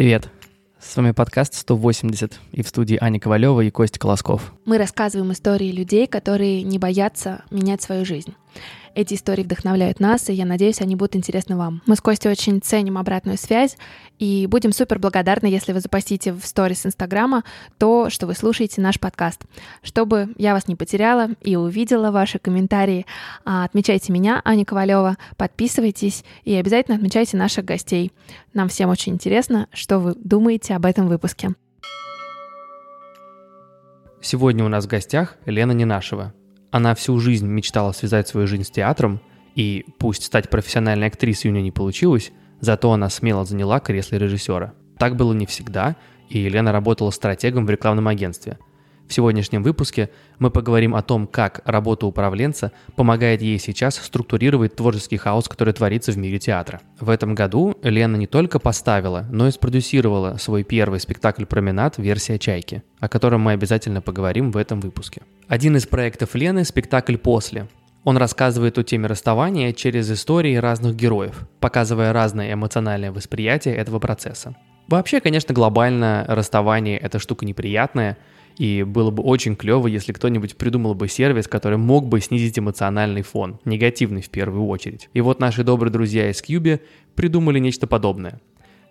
Привет. С вами подкаст 180 и в студии Аня Ковалева и Костя Колосков. Мы рассказываем истории людей, которые не боятся менять свою жизнь. Эти истории вдохновляют нас, и я надеюсь, они будут интересны вам. Мы с Костей очень ценим обратную связь и будем супер благодарны, если вы запостите в сторис Инстаграма то, что вы слушаете наш подкаст. Чтобы я вас не потеряла и увидела ваши комментарии, а, отмечайте меня, Аня Ковалева, подписывайтесь и обязательно отмечайте наших гостей. Нам всем очень интересно, что вы думаете об этом выпуске. Сегодня у нас в гостях Лена Ненашева, она всю жизнь мечтала связать свою жизнь с театром, и пусть стать профессиональной актрисой у нее не получилось, зато она смело заняла кресло режиссера. Так было не всегда, и Елена работала стратегом в рекламном агентстве – в сегодняшнем выпуске мы поговорим о том, как работа управленца помогает ей сейчас структурировать творческий хаос, который творится в мире театра. В этом году Лена не только поставила, но и спродюсировала свой первый спектакль «Променад. Версия «Чайки», о котором мы обязательно поговорим в этом выпуске. Один из проектов Лены – спектакль «После», он рассказывает о теме расставания через истории разных героев, показывая разное эмоциональное восприятие этого процесса. Вообще, конечно, глобально расставание – это штука неприятная – и было бы очень клево, если кто-нибудь придумал бы сервис, который мог бы снизить эмоциональный фон, негативный в первую очередь. И вот наши добрые друзья из Cube придумали нечто подобное.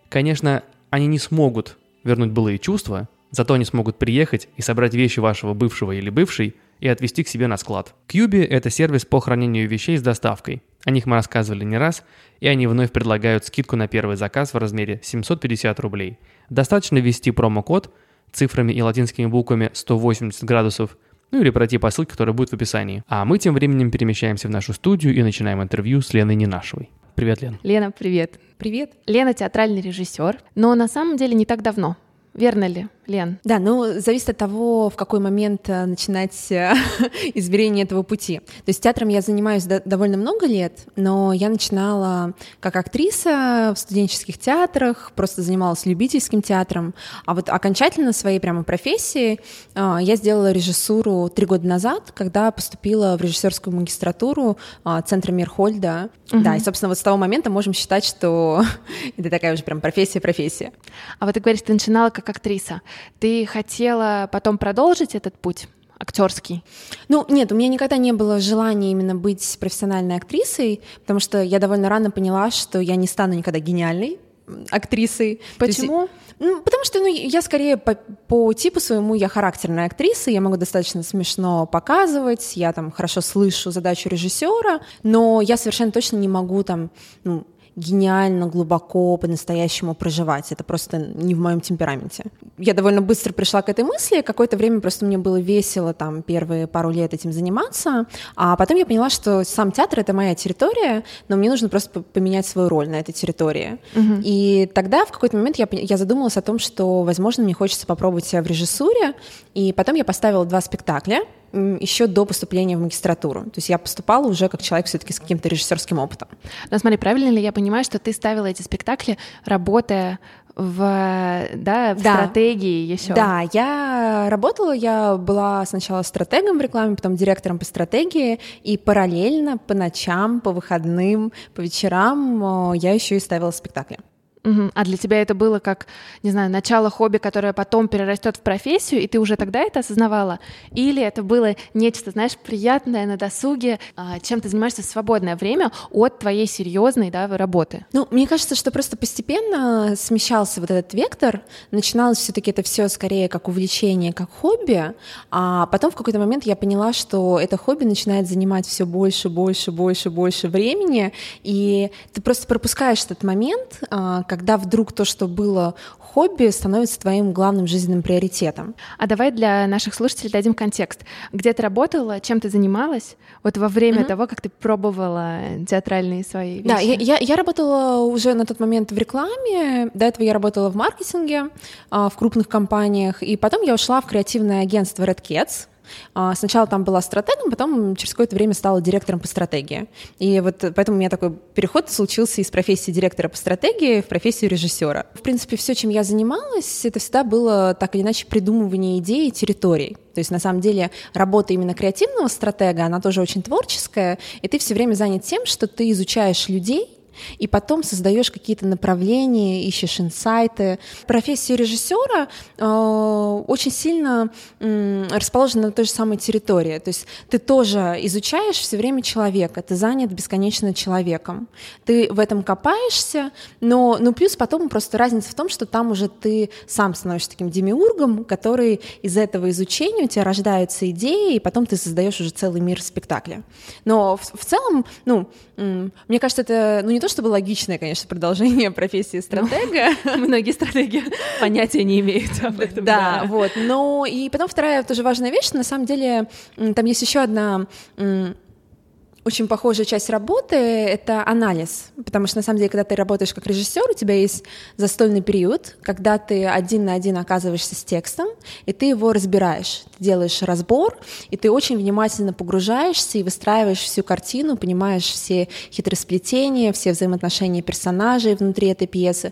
Конечно, они не смогут вернуть былые чувства, зато они смогут приехать и собрать вещи вашего бывшего или бывшей и отвезти к себе на склад. Cube — это сервис по хранению вещей с доставкой. О них мы рассказывали не раз, и они вновь предлагают скидку на первый заказ в размере 750 рублей. Достаточно ввести промокод — цифрами и латинскими буквами 180 градусов, ну или пройти по ссылке, которая будет в описании. А мы тем временем перемещаемся в нашу студию и начинаем интервью с Леной Ненашевой. Привет, Лен. Лена, привет. Привет. Лена театральный режиссер, но на самом деле не так давно. Верно ли, Лен? Да, ну, зависит от того, в какой момент э, начинать э, измерение этого пути. То есть театром я занимаюсь довольно много лет, но я начинала как актриса в студенческих театрах, просто занималась любительским театром, а вот окончательно своей прямо профессии э, я сделала режиссуру три года назад, когда поступила в режиссерскую магистратуру Центра Мирхольда. Угу. Да, и, собственно, вот с того момента можем считать, что это такая уже прям профессия-профессия. А вот ты говоришь, ты начинала как актриса. Ты хотела потом продолжить этот путь? актерский? Ну, нет, у меня никогда не было желания именно быть профессиональной актрисой, потому что я довольно рано поняла, что я не стану никогда гениальной актрисой. Почему? Есть, ну, потому что ну, я скорее по, по типу своему я характерная актриса, я могу достаточно смешно показывать, я там хорошо слышу задачу режиссера, но я совершенно точно не могу там ну, гениально, глубоко, по-настоящему проживать. Это просто не в моем темпераменте. Я довольно быстро пришла к этой мысли. Какое-то время просто мне было весело там первые пару лет этим заниматься. А потом я поняла, что сам театр — это моя территория, но мне нужно просто поменять свою роль на этой территории. Угу. И тогда в какой-то момент я, я задумалась о том, что, возможно, мне хочется попробовать себя в режиссуре. И потом я поставила два спектакля — еще до поступления в магистратуру. То есть я поступала уже как человек все-таки с каким-то режиссерским опытом. Но смотри, правильно ли я понимаю, что ты ставила эти спектакли, работая в, да, в да. стратегии еще. Да, я работала, я была сначала стратегом в рекламе, потом директором по стратегии, и параллельно по ночам, по выходным, по вечерам я еще и ставила спектакли. Угу. А для тебя это было как, не знаю, начало хобби, которое потом перерастет в профессию, и ты уже тогда это осознавала? Или это было нечто, знаешь, приятное на досуге, а, чем ты занимаешься в свободное время от твоей серьезной да, работы? Ну, мне кажется, что просто постепенно смещался вот этот вектор. Начиналось все-таки это все скорее как увлечение, как хобби, а потом в какой-то момент я поняла, что это хобби начинает занимать все больше, больше, больше, больше времени, и ты просто пропускаешь этот момент, а, когда вдруг то, что было хобби, становится твоим главным жизненным приоритетом. А давай для наших слушателей дадим контекст. Где ты работала, чем ты занималась? Вот во время mm-hmm. того, как ты пробовала театральные свои вещи. Да, я, я, я работала уже на тот момент в рекламе. До этого я работала в маркетинге а, в крупных компаниях. И потом я ушла в креативное агентство Red Cats. А, сначала там была стратегом, потом через какое-то время стала директором по стратегии. И вот поэтому у меня такой переход случился из профессии директора по стратегии в профессию режиссера. В принципе, все, чем я занималась, это всегда было так или иначе придумывание идей и территорий. То есть, на самом деле, работа именно креативного стратега, она тоже очень творческая, и ты все время занят тем, что ты изучаешь людей, и потом создаешь какие-то направления, ищешь инсайты. Профессия режиссера э, очень сильно э, расположена на той же самой территории. То есть ты тоже изучаешь все время человека, ты занят бесконечно человеком. Ты в этом копаешься, но ну, плюс потом просто разница в том, что там уже ты сам становишься таким демиургом, который из этого изучения у тебя рождаются идеи, и потом ты создаешь уже целый мир спектакля. Но в, в целом, ну, мне кажется, это, ну, не то чтобы логичное, конечно, продолжение профессии стратега. Ну, многие стратеги понятия не имеют об этом. Да, вот. Но и потом вторая тоже важная вещь, на самом деле, там есть еще одна очень похожая часть работы — это анализ, потому что, на самом деле, когда ты работаешь как режиссер, у тебя есть застольный период, когда ты один на один оказываешься с текстом, и ты его разбираешь, ты делаешь разбор, и ты очень внимательно погружаешься и выстраиваешь всю картину, понимаешь все хитросплетения, все взаимоотношения персонажей внутри этой пьесы,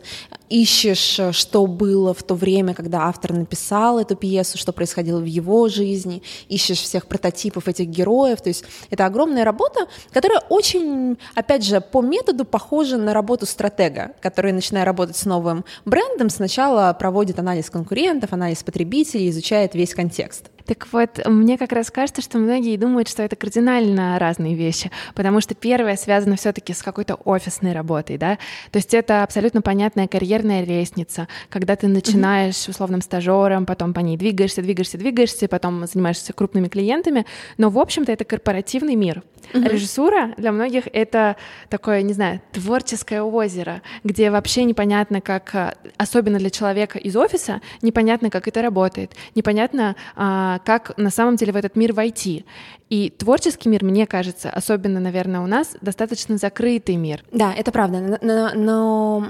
ищешь, что было в то время, когда автор написал эту пьесу, что происходило в его жизни, ищешь всех прототипов этих героев, то есть это огромная работа, которая очень, опять же, по методу похожа на работу стратега, который, начиная работать с новым брендом, сначала проводит анализ конкурентов, анализ потребителей, изучает весь контекст. Так вот, мне как раз кажется, что многие думают, что это кардинально разные вещи, потому что первое связано все таки с какой-то офисной работой, да, то есть это абсолютно понятная карьерная лестница, когда ты начинаешь условным стажером, потом по ней двигаешься, двигаешься, двигаешься, потом занимаешься крупными клиентами, но, в общем-то, это корпоративный мир. Режиссура для многих — это такое, не знаю, творческое озеро, где вообще непонятно, как, особенно для человека из офиса, непонятно, как это работает, непонятно, а, как на самом деле в этот мир войти. И творческий мир, мне кажется, особенно, наверное, у нас, достаточно закрытый мир. Да, это правда. Но, но,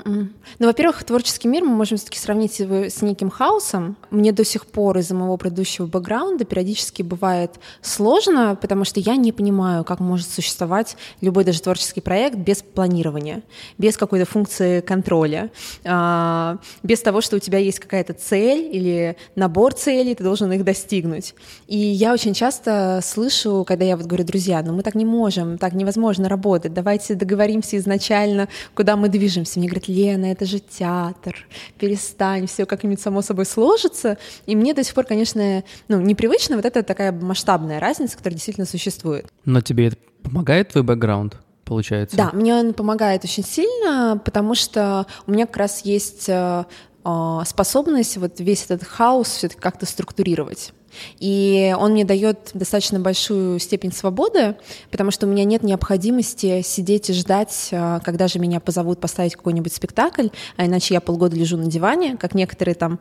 но во-первых, творческий мир мы можем все-таки сравнить его с неким хаосом. Мне до сих пор из-за моего предыдущего бэкграунда периодически бывает сложно, потому что я не понимаю, как может существовать любой даже творческий проект без планирования, без какой-то функции контроля, а, без того, что у тебя есть какая-то цель или набор целей, ты должен их достигнуть. И я очень часто слышу слышу, когда я вот говорю, друзья, ну мы так не можем, так невозможно работать, давайте договоримся изначально, куда мы движемся. Мне говорят, Лена, это же театр, перестань, все как-нибудь само собой сложится. И мне до сих пор, конечно, ну, непривычно вот эта такая масштабная разница, которая действительно существует. Но тебе это помогает твой бэкграунд? получается? Да, мне он помогает очень сильно, потому что у меня как раз есть э, э, способность вот весь этот хаос все-таки как-то структурировать. И он мне дает достаточно большую степень свободы, потому что у меня нет необходимости сидеть и ждать, а, когда же меня позовут поставить какой-нибудь спектакль, а иначе я полгода лежу на диване, как некоторые там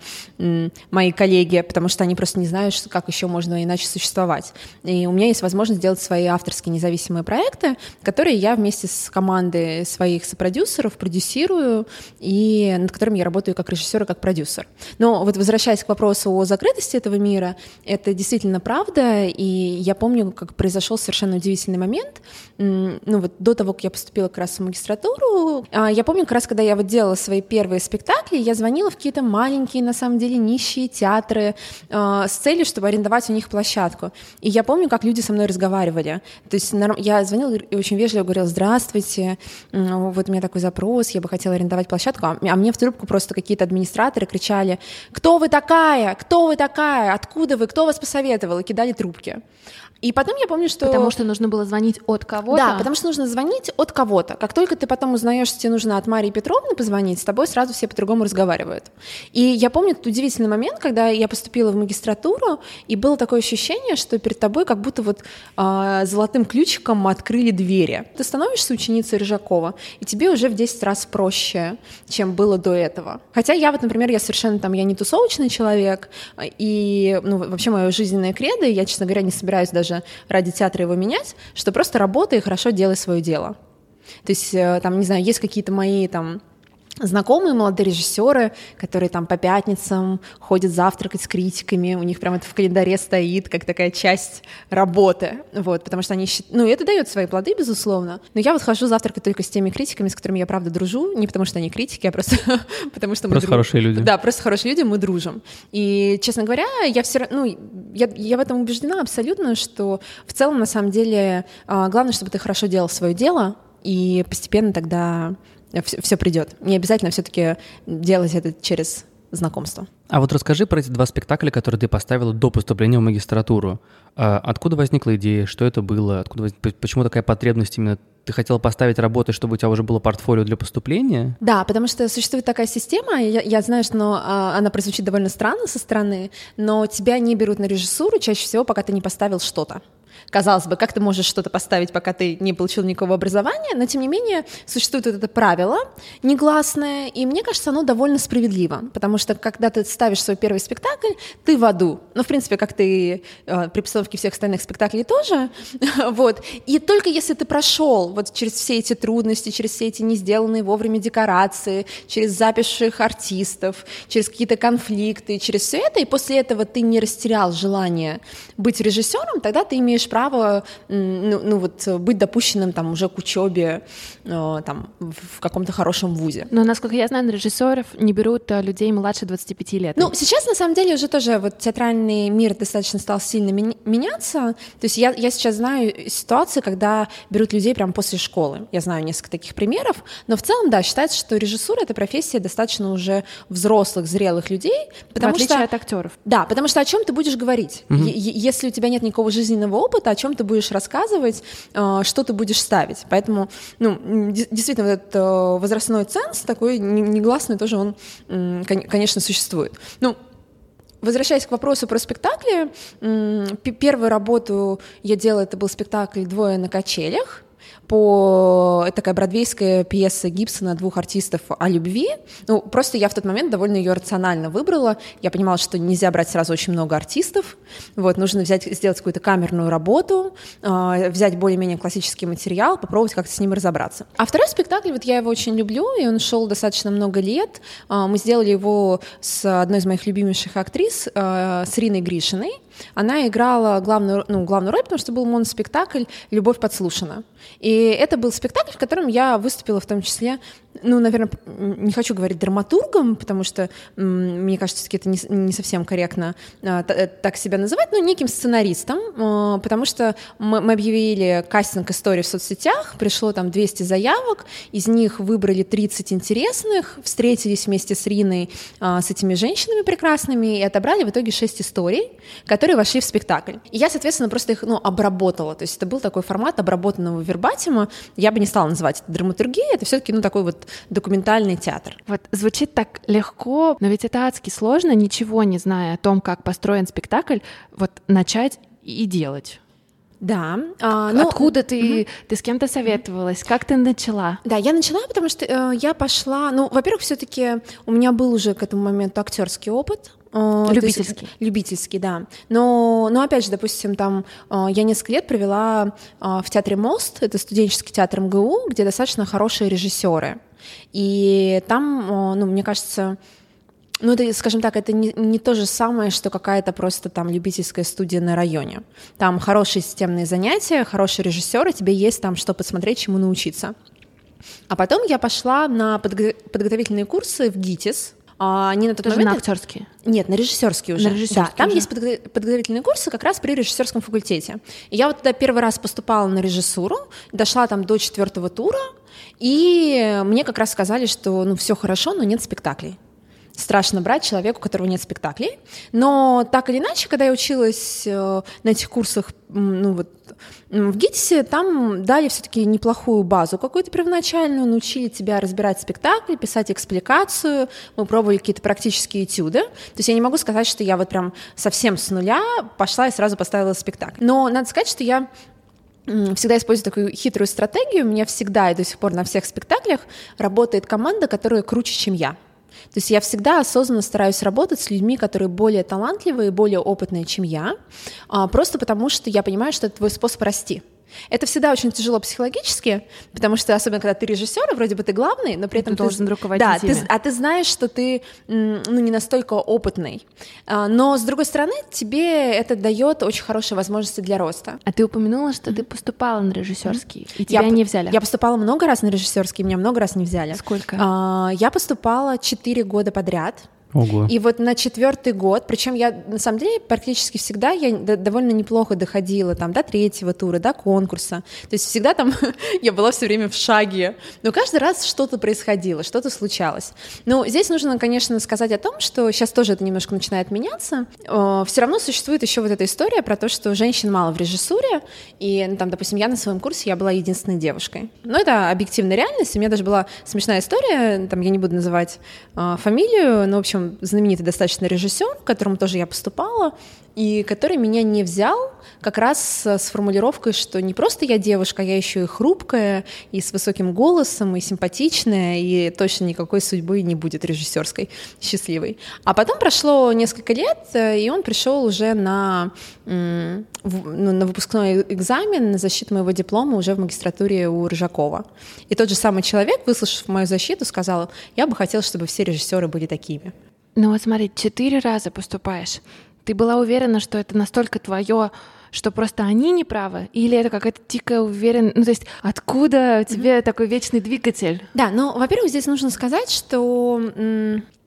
мои коллеги, потому что они просто не знают, как еще можно иначе существовать. И у меня есть возможность делать свои авторские независимые проекты, которые я вместе с командой своих сопродюсеров продюсирую и над которыми я работаю как режиссер и как продюсер. Но вот возвращаясь к вопросу о закрытости этого мира, это действительно правда, и я помню, как произошел совершенно удивительный момент. Ну вот до того, как я поступила как раз в магистратуру, а, я помню, как раз когда я вот делала свои первые спектакли, я звонила в какие-то маленькие, на самом деле, нищие театры а, с целью, чтобы арендовать у них площадку. И я помню, как люди со мной разговаривали. То есть я звонила и очень вежливо говорила, здравствуйте, вот у меня такой запрос, я бы хотела арендовать площадку, а, а мне в трубку просто какие-то администраторы кричали, кто вы такая, кто вы такая, откуда вы, кто вас посоветовал, и кидали трубки. И потом я помню, что... Потому что нужно было звонить от кого-то? Да, потому что нужно звонить от кого-то. Как только ты потом узнаешь, что тебе нужно от Марии Петровны позвонить, с тобой сразу все по-другому разговаривают. И я помню этот удивительный момент, когда я поступила в магистратуру, и было такое ощущение, что перед тобой как будто вот э, золотым ключиком открыли двери. Ты становишься ученицей Рыжакова, и тебе уже в 10 раз проще, чем было до этого. Хотя я вот, например, я совершенно там, я не тусовочный человек, и ну, вообще мое жизненное кредо, я, честно говоря, не собираюсь даже даже ради театра его менять, что просто работай и хорошо делай свое дело. То есть, э, там, не знаю, есть какие-то мои там знакомые молодые режиссеры, которые там по пятницам ходят завтракать с критиками, у них прям это в календаре стоит, как такая часть работы, вот, потому что они ну, это дает свои плоды, безусловно, но я вот хожу завтракать только с теми критиками, с которыми я, правда, дружу, не потому что они критики, а просто потому что мы Просто друж... хорошие люди. Да, просто хорошие люди, мы дружим. И, честно говоря, я все равно, ну, я, я в этом убеждена абсолютно, что в целом, на самом деле, а, главное, чтобы ты хорошо делал свое дело, и постепенно тогда все, все придет. Не обязательно все-таки делать это через знакомство. А вот расскажи про эти два спектакля, которые ты поставила до поступления в магистратуру. А откуда возникла идея, что это было, откуда воз... почему такая потребность именно ты хотела поставить работы, чтобы у тебя уже было портфолио для поступления? Да, потому что существует такая система, я, я знаю, что но, а, она прозвучит довольно странно со стороны, но тебя не берут на режиссуру чаще всего, пока ты не поставил что-то. Казалось бы, как ты можешь что-то поставить, пока ты не получил никакого образования, но тем не менее существует вот это правило негласное, и мне кажется, оно довольно справедливо, потому что когда ты ставишь свой первый спектакль, ты в аду. Ну, в принципе, как ты э, при постановке всех остальных спектаклей тоже. вот. И только если ты прошел вот через все эти трудности, через все эти не сделанные вовремя декорации, через записших артистов, через какие-то конфликты, через все это, и после этого ты не растерял желание быть режиссером, тогда ты имеешь право ну, ну вот быть допущенным там уже к учебе э, там в каком-то хорошем вузе. Но насколько я знаю, режиссеров не берут э, людей младше 25 лет. Ну сейчас на самом деле уже тоже вот театральный мир достаточно стал сильно меняться. То есть я я сейчас знаю ситуации, когда берут людей прямо после школы. Я знаю несколько таких примеров, но в целом да считается, что режиссура это профессия достаточно уже взрослых зрелых людей, потому в отличие что от актеров. Да, потому что о чем ты будешь говорить, угу. если у тебя нет никакого жизненного опыта, о чем ты будешь рассказывать, э, что ты будешь ставить. Поэтому, ну, действительно, вот этот э, возрастной ценз такой негласный тоже он, конечно, существует. Ну, Возвращаясь к вопросу про спектакли, первую работу я делала, это был спектакль «Двое на качелях», по... Это такая бродвейская пьеса Гибсона двух артистов о любви. Ну, просто я в тот момент довольно ее рационально выбрала. Я понимала, что нельзя брать сразу очень много артистов. Вот, нужно взять, сделать какую-то камерную работу, э, взять более-менее классический материал, попробовать как-то с ним разобраться. А второй спектакль, вот я его очень люблю, и он шел достаточно много лет. Э, мы сделали его с одной из моих любимейших актрис, э, с Риной Гришиной. Она играла главную, ну, главную роль, потому что был моноспектакль «Любовь подслушана». И это был спектакль, в котором я выступила в том числе ну, наверное, не хочу говорить драматургом, потому что, мне кажется, все-таки это не, совсем корректно а, э, так себя называть, но неким сценаристом, а, потому что мы, мы объявили кастинг истории в соцсетях, пришло там 200 заявок, из них выбрали 30 интересных, встретились вместе с Риной а, с этими женщинами прекрасными и отобрали в итоге 6 историй, которые вошли в спектакль. И я, соответственно, просто их, ну, обработала, то есть это был такой формат обработанного вербатима, я бы не стала называть это драматургией, это все-таки, ну, такой вот документальный театр. Вот звучит так легко, но ведь это адски сложно, ничего не зная о том, как построен спектакль, вот начать и делать. Да. А, ну, Откуда ты, угу. ты с кем-то советовалась? Как ты начала? Да, я начала, потому что э, я пошла. Ну, во-первых, все-таки у меня был уже к этому моменту актерский опыт. Э, любительский. Есть, любительский, да. Но, но опять же, допустим, там э, я несколько лет провела э, в театре Мост, это студенческий театр МГУ, где достаточно хорошие режиссеры. И там, ну, мне кажется, ну, это, скажем так, это не, не то же самое, что какая-то просто там любительская студия на районе. Там хорошие системные занятия, хорошие режиссеры, тебе есть там что посмотреть, чему научиться. А потом я пошла на подготовительные курсы в ГИТИС, а, они на тот Тоже момент... на актерские? Нет, на режиссерские уже. На режиссерские да, там уже. есть подготовительные курсы как раз при режиссерском факультете. И я вот туда первый раз поступала на режиссуру, дошла там до четвертого тура, и мне как раз сказали, что ну все хорошо, но нет спектаклей страшно брать человеку, у которого нет спектаклей. Но так или иначе, когда я училась э, на этих курсах, ну вот в ГИТИСе, там дали все-таки неплохую базу какую-то первоначальную, научили тебя разбирать спектакли, писать экспликацию, мы пробовали какие-то практические этюды. То есть я не могу сказать, что я вот прям совсем с нуля пошла и сразу поставила спектакль. Но надо сказать, что я всегда использую такую хитрую стратегию. У меня всегда и до сих пор на всех спектаклях работает команда, которая круче, чем я. То есть я всегда осознанно стараюсь работать с людьми, которые более талантливые, более опытные, чем я, а, просто потому что я понимаю, что это твой способ расти. Это всегда очень тяжело психологически, потому что, особенно когда ты режиссер, вроде бы ты главный, но при этом ты, ты должен руководить да, ты, а ты знаешь, что ты ну, не настолько опытный. А, но, с другой стороны, тебе это дает очень хорошие возможности для роста. А ты упомянула, что ты поступала на режиссерский, и тебя я, не взяли. Я поступала много раз на режиссерский, меня много раз не взяли. Сколько? А, я поступала 4 года подряд. Ого. И вот на четвертый год, причем я на самом деле практически всегда я довольно неплохо доходила там до третьего тура, до конкурса. То есть всегда там я была все время в шаге. Но каждый раз что-то происходило, что-то случалось. Но здесь нужно, конечно, сказать о том, что сейчас тоже это немножко начинает меняться. Все равно существует еще вот эта история про то, что женщин мало в режиссуре. И ну, там, допустим, я на своем курсе я была единственной девушкой. Но это объективная реальность. У меня даже была смешная история. Там я не буду называть э, фамилию, но в общем знаменитый достаточно режиссер, к которому тоже я поступала, и который меня не взял как раз с формулировкой, что не просто я девушка, я еще и хрупкая, и с высоким голосом, и симпатичная, и точно никакой судьбы не будет режиссерской счастливой. А потом прошло несколько лет, и он пришел уже на, ну, на выпускной экзамен, на защиту моего диплома уже в магистратуре у Рыжакова. И тот же самый человек, выслушав мою защиту, сказал, я бы хотел, чтобы все режиссеры были такими. Ну вот смотри, четыре раза поступаешь. Ты была уверена, что это настолько твое, что просто они не правы? Или это какая-то дикая уверенность? Ну, то есть откуда у тебя mm-hmm. такой вечный двигатель? Да, ну, во-первых, здесь нужно сказать, что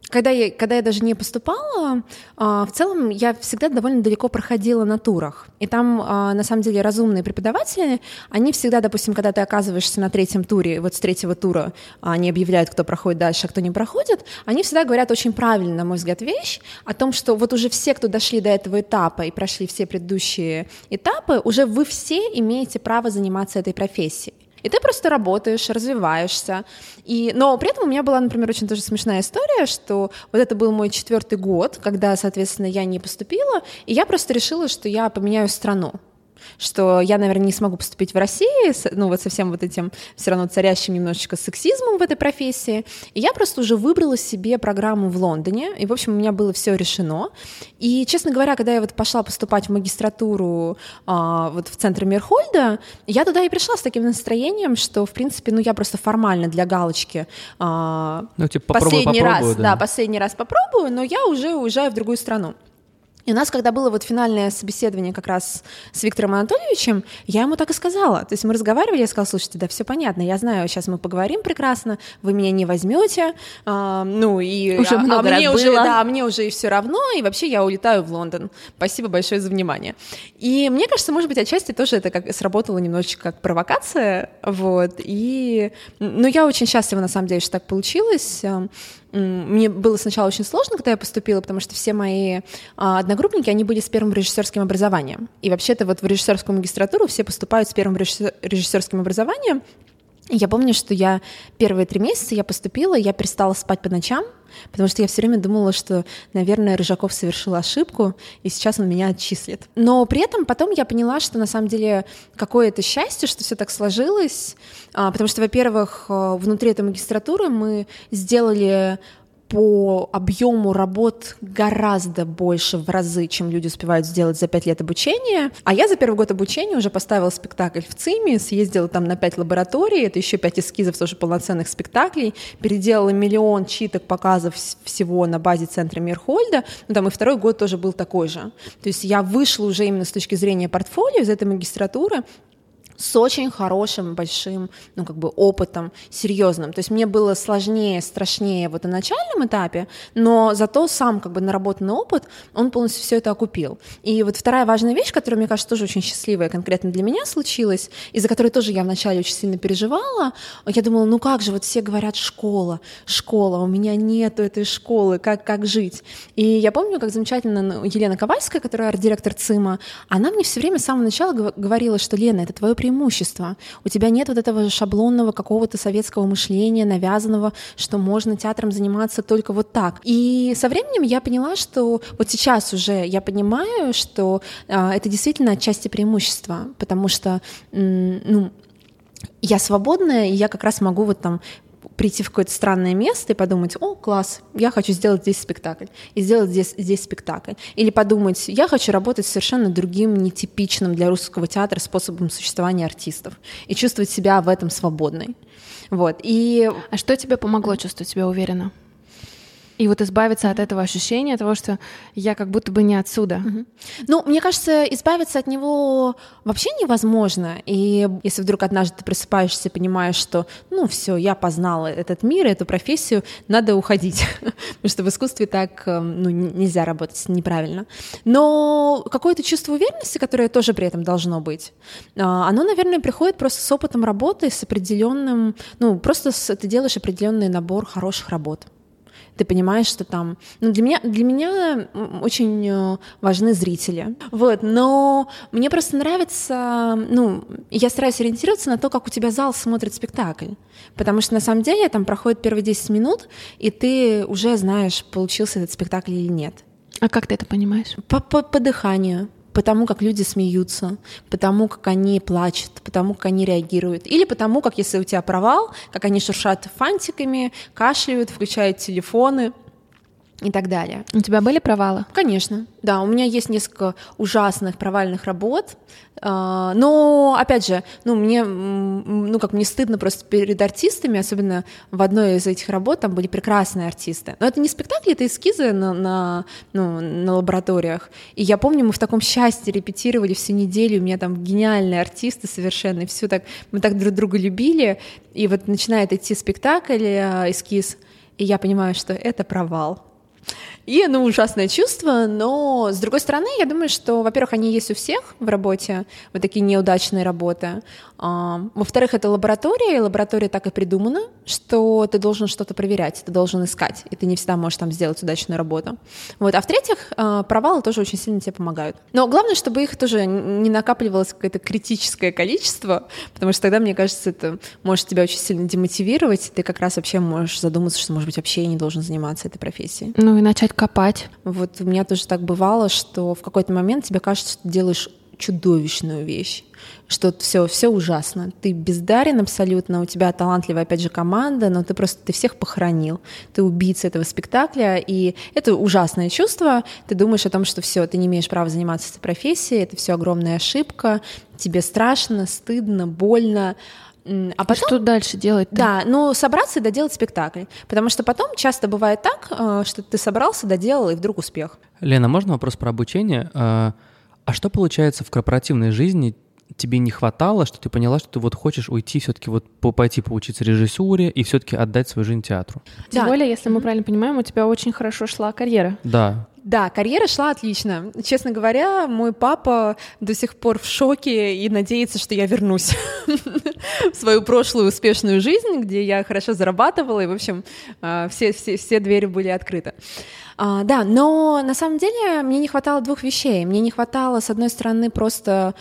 когда я, когда я даже не поступала, а, в целом я всегда довольно далеко проходила на турах. И там, а, на самом деле, разумные преподаватели, они всегда, допустим, когда ты оказываешься на третьем туре, вот с третьего тура они объявляют, кто проходит дальше, а кто не проходит, они всегда говорят очень правильно, на мой взгляд, вещь о том, что вот уже все, кто дошли до этого этапа и прошли все предыдущие этапы, уже вы все имеете право заниматься этой профессией. И ты просто работаешь, развиваешься. И... Но при этом у меня была, например, очень тоже смешная история, что вот это был мой четвертый год, когда, соответственно, я не поступила, и я просто решила, что я поменяю страну что я, наверное, не смогу поступить в России, ну вот со всем вот этим все равно царящим немножечко сексизмом в этой профессии. И я просто уже выбрала себе программу в Лондоне, и, в общем, у меня было все решено. И, честно говоря, когда я вот пошла поступать в магистратуру а, вот в центр Мирхольда, я туда и пришла с таким настроением, что, в принципе, ну я просто формально для галочки а, ну, типа, последний раз, да. да, последний раз попробую, но я уже уезжаю в другую страну. И у нас, когда было вот финальное собеседование как раз с Виктором Анатольевичем, я ему так и сказала. То есть мы разговаривали, я сказала, слушайте, да все понятно, я знаю, сейчас мы поговорим прекрасно, вы меня не возьмете, а, ну и уже а, много а мне раз уже, было. да, мне уже и все равно, и вообще я улетаю в Лондон. Спасибо большое за внимание. И мне кажется, может быть, отчасти тоже это как сработало немножечко как провокация, вот. И, ну, я очень счастлива на самом деле, что так получилось. Мне было сначала очень сложно, когда я поступила, потому что все мои а, одногруппники, они были с первым режиссерским образованием. И вообще-то вот в режиссерскую магистратуру все поступают с первым режиссерским образованием. Я помню, что я первые три месяца я поступила, я перестала спать по ночам, потому что я все время думала, что, наверное, Рыжаков совершил ошибку, и сейчас он меня отчислит. Но при этом потом я поняла, что на самом деле какое-то счастье, что все так сложилось, а, потому что, во-первых, э, внутри этой магистратуры мы сделали по объему работ гораздо больше в разы, чем люди успевают сделать за пять лет обучения. А я за первый год обучения уже поставила спектакль в ЦИМе, съездила там на пять лабораторий, это еще пять эскизов тоже полноценных спектаклей, переделала миллион читок, показов всего на базе центра Мирхольда. Ну, там и второй год тоже был такой же. То есть я вышла уже именно с точки зрения портфолио из этой магистратуры с очень хорошим, большим, ну, как бы опытом, серьезным. То есть мне было сложнее, страшнее вот на начальном этапе, но зато сам как бы наработанный опыт, он полностью все это окупил. И вот вторая важная вещь, которая, мне кажется, тоже очень счастливая конкретно для меня случилась, из-за которой тоже я вначале очень сильно переживала, я думала, ну как же, вот все говорят школа, школа, у меня нету этой школы, как, как жить? И я помню, как замечательно ну, Елена Ковальская, которая арт-директор ЦИМа, она мне все время с самого начала говорила, что, Лена, это твое преимущество. У тебя нет вот этого шаблонного какого-то советского мышления, навязанного, что можно театром заниматься только вот так. И со временем я поняла, что вот сейчас уже я понимаю, что э, это действительно отчасти преимущество, потому что, ну, я свободная, и я как раз могу вот там прийти в какое-то странное место и подумать, о, класс, я хочу сделать здесь спектакль, и сделать здесь, здесь спектакль. Или подумать, я хочу работать совершенно другим, нетипичным для русского театра способом существования артистов, и чувствовать себя в этом свободной. Вот. И... А что тебе помогло чувствовать себя уверенно? И вот избавиться от этого ощущения того, что я как будто бы не отсюда. Угу. Ну, мне кажется, избавиться от него вообще невозможно. И если вдруг однажды ты просыпаешься и понимаешь, что, ну, все, я познала этот мир, эту профессию, надо уходить, потому что в искусстве так, эм, ну, нельзя работать неправильно. Но какое-то чувство уверенности, которое тоже при этом должно быть, а, оно, наверное, приходит просто с опытом работы, с определенным, ну, просто с, ты делаешь определенный набор хороших работ ты понимаешь, что там... Ну, для меня, для меня очень э, важны зрители. Вот, но мне просто нравится... Ну, я стараюсь ориентироваться на то, как у тебя зал смотрит спектакль. Потому что, на самом деле, там проходит первые 10 минут, и ты уже знаешь, получился этот спектакль или нет. А как ты это понимаешь? По, по, по дыханию, потому как люди смеются, потому как они плачут, потому как они реагируют. Или потому как, если у тебя провал, как они шуршат фантиками, кашляют, включают телефоны и так далее. У тебя были провалы? Конечно, да. У меня есть несколько ужасных провальных работ, а, но, опять же, ну, мне, ну, как мне стыдно просто перед артистами, особенно в одной из этих работ там были прекрасные артисты. Но это не спектакли, это эскизы на, на, ну, на лабораториях. И я помню, мы в таком счастье репетировали всю неделю, у меня там гениальные артисты совершенно, и все так, мы так друг друга любили, и вот начинает идти спектакль, э, эскиз, и я понимаю, что это провал и, ну, ужасное чувство, но, с другой стороны, я думаю, что, во-первых, они есть у всех в работе, вот такие неудачные работы. А, во-вторых, это лаборатория, и лаборатория так и придумана, что ты должен что-то проверять, ты должен искать, и ты не всегда можешь там сделать удачную работу. Вот. А в-третьих, а, провалы тоже очень сильно тебе помогают. Но главное, чтобы их тоже не накапливалось какое-то критическое количество, потому что тогда, мне кажется, это может тебя очень сильно демотивировать, ты как раз вообще можешь задуматься, что, может быть, вообще я не должен заниматься этой профессией. Ну и начать копать. Вот у меня тоже так бывало, что в какой-то момент тебе кажется, что ты делаешь чудовищную вещь, что все, все ужасно. Ты бездарен абсолютно, у тебя талантливая, опять же, команда, но ты просто ты всех похоронил. Ты убийца этого спектакля, и это ужасное чувство. Ты думаешь о том, что все, ты не имеешь права заниматься этой профессией, это все огромная ошибка, тебе страшно, стыдно, больно. А потом, что дальше делать? -то? Да, ну собраться и доделать спектакль. Потому что потом часто бывает так, э, что ты собрался, доделал, и вдруг успех. Лена, можно вопрос про обучение? А, а что получается в корпоративной жизни тебе не хватало, что ты поняла, что ты вот хочешь уйти все-таки вот пойти поучиться режиссуре и все-таки отдать свою жизнь театру? Тем да. более, если мы правильно понимаем, у тебя очень хорошо шла карьера. Да. Да, карьера шла отлично. Честно говоря, мой папа до сих пор в шоке и надеется, что я вернусь в свою прошлую успешную жизнь, где я хорошо зарабатывала, и, в общем, а, все, все, все двери были открыты. А, да, но на самом деле мне не хватало двух вещей. Мне не хватало, с одной стороны, просто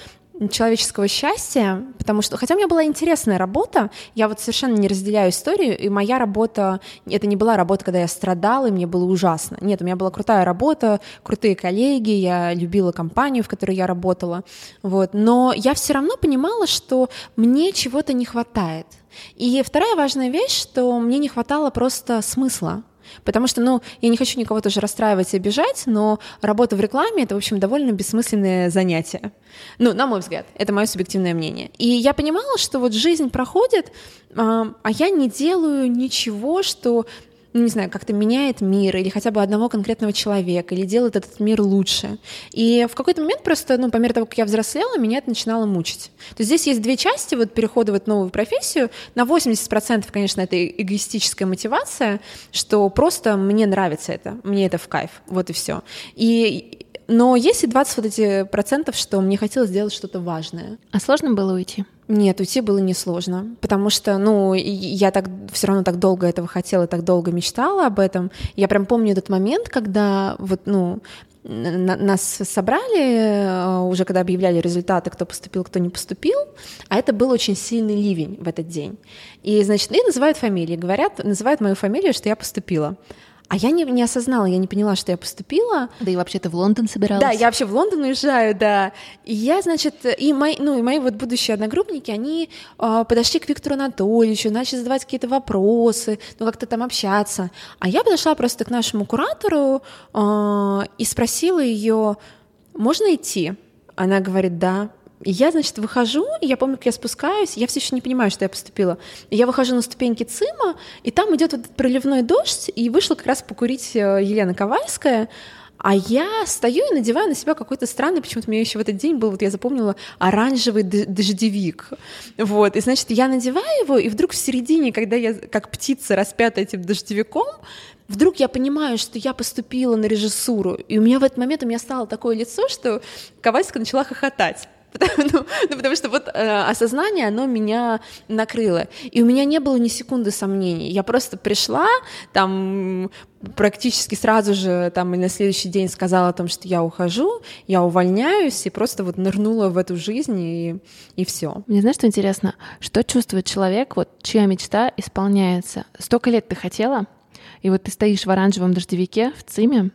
человеческого счастья, потому что, хотя у меня была интересная работа, я вот совершенно не разделяю историю, и моя работа, это не была работа, когда я страдала, и мне было ужасно. Нет, у меня была крутая работа, крутые коллеги, я любила компанию, в которой я работала, вот. Но я все равно понимала, что мне чего-то не хватает. И вторая важная вещь, что мне не хватало просто смысла. Потому что, ну, я не хочу никого тоже расстраивать и обижать, но работа в рекламе — это, в общем, довольно бессмысленное занятие. Ну, на мой взгляд, это мое субъективное мнение. И я понимала, что вот жизнь проходит, а я не делаю ничего, что ну, не знаю, как-то меняет мир или хотя бы одного конкретного человека, или делает этот мир лучше. И в какой-то момент просто, ну, по мере того, как я взрослела, меня это начинало мучить. То есть здесь есть две части вот перехода в новую профессию. На 80%, конечно, это эгоистическая мотивация, что просто мне нравится это, мне это в кайф, вот и все. И но есть и 20 вот эти процентов, что мне хотелось сделать что-то важное. А сложно было уйти? Нет, уйти было несложно, потому что, ну, я так все равно так долго этого хотела, так долго мечтала об этом. Я прям помню этот момент, когда вот, ну, нас собрали э, уже, когда объявляли результаты, кто поступил, кто не поступил, а это был очень сильный ливень в этот день. И, значит, и называют фамилии, говорят, называют мою фамилию, что я поступила. А я не, не осознала, я не поняла, что я поступила. Да и вообще ты в Лондон собиралась? Да, я вообще в Лондон уезжаю, да. И я, значит, и мои, ну, и мои вот будущие одногруппники, они э, подошли к Виктору Анатольевичу, начали задавать какие-то вопросы, ну, как-то там общаться. А я подошла просто к нашему куратору э, и спросила ее, можно идти? Она говорит, да. И я, значит, выхожу, и я помню, как я спускаюсь, я все еще не понимаю, что я поступила. И я выхожу на ступеньки ЦИМа, и там идет вот этот проливной дождь, и вышла как раз покурить э, Елена Ковальская, а я стою и надеваю на себя какой-то странный, почему-то у меня еще в этот день был, вот я запомнила, оранжевый дождевик. Вот, и значит, я надеваю его, и вдруг в середине, когда я как птица распята этим дождевиком, вдруг я понимаю, что я поступила на режиссуру, и у меня в этот момент у меня стало такое лицо, что Ковальская начала хохотать. Ну, ну, потому что вот э, осознание, оно меня накрыло. И у меня не было ни секунды сомнений. Я просто пришла, там практически сразу же там и на следующий день сказала о том, что я ухожу, я увольняюсь, и просто вот нырнула в эту жизнь, и, и все. Мне знаешь, что интересно? Что чувствует человек, вот чья мечта исполняется? Столько лет ты хотела, и вот ты стоишь в оранжевом дождевике в ЦИМе,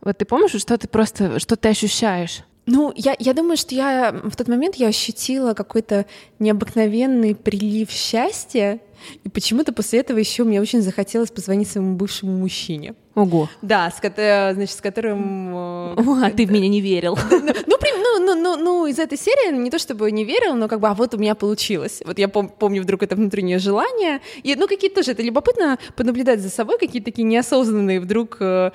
вот ты помнишь, что ты просто, что ты ощущаешь? Ну, я, я думаю, что я в тот момент я ощутила какой-то необыкновенный прилив счастья, и почему-то после этого еще мне очень захотелось позвонить своему бывшему мужчине. Ого. Да, с, значит, с которым... О, а ты в меня не верил. Ну, ну, ну, ну, ну, из этой серии не то чтобы не верил, но как бы, а вот у меня получилось. Вот я помню вдруг это внутреннее желание. И, ну, какие-то тоже, это любопытно понаблюдать за собой, какие-то такие неосознанные вдруг э,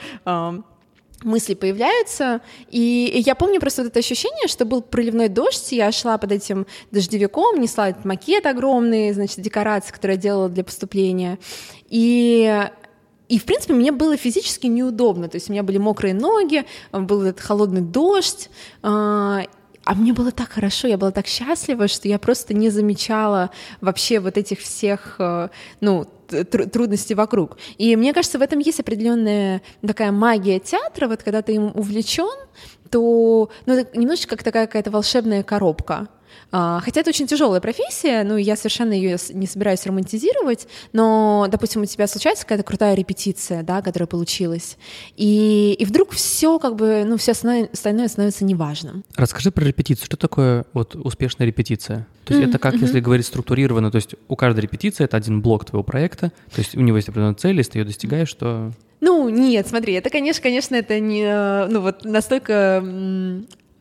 мысли появляются. И я помню просто вот это ощущение, что был проливной дождь, я шла под этим дождевиком, несла этот макет огромный, значит, декорации, которые я делала для поступления. И и, в принципе, мне было физически неудобно. То есть у меня были мокрые ноги, был этот холодный дождь. А, а мне было так хорошо, я была так счастлива, что я просто не замечала вообще вот этих всех, э, ну, трудностей вокруг. И мне кажется, в этом есть определенная такая магия театра, вот когда ты им увлечен, то ну, немножечко как такая какая-то волшебная коробка. А, хотя это очень тяжелая профессия, ну, я совершенно ее не собираюсь романтизировать, но, допустим, у тебя случается какая-то крутая репетиция, да, которая получилась, и, и вдруг все как бы, ну, все остальное становится неважным. Расскажи про репетицию. Что такое вот успешная репетиция? То есть mm-hmm. это как, если говорить структурированно, то есть у каждой репетиции это один блок твоего проекта, то есть у него есть определенная цель, если ты ее достигаешь, то ну, нет, смотри, это, конечно, конечно, это не, ну, вот настолько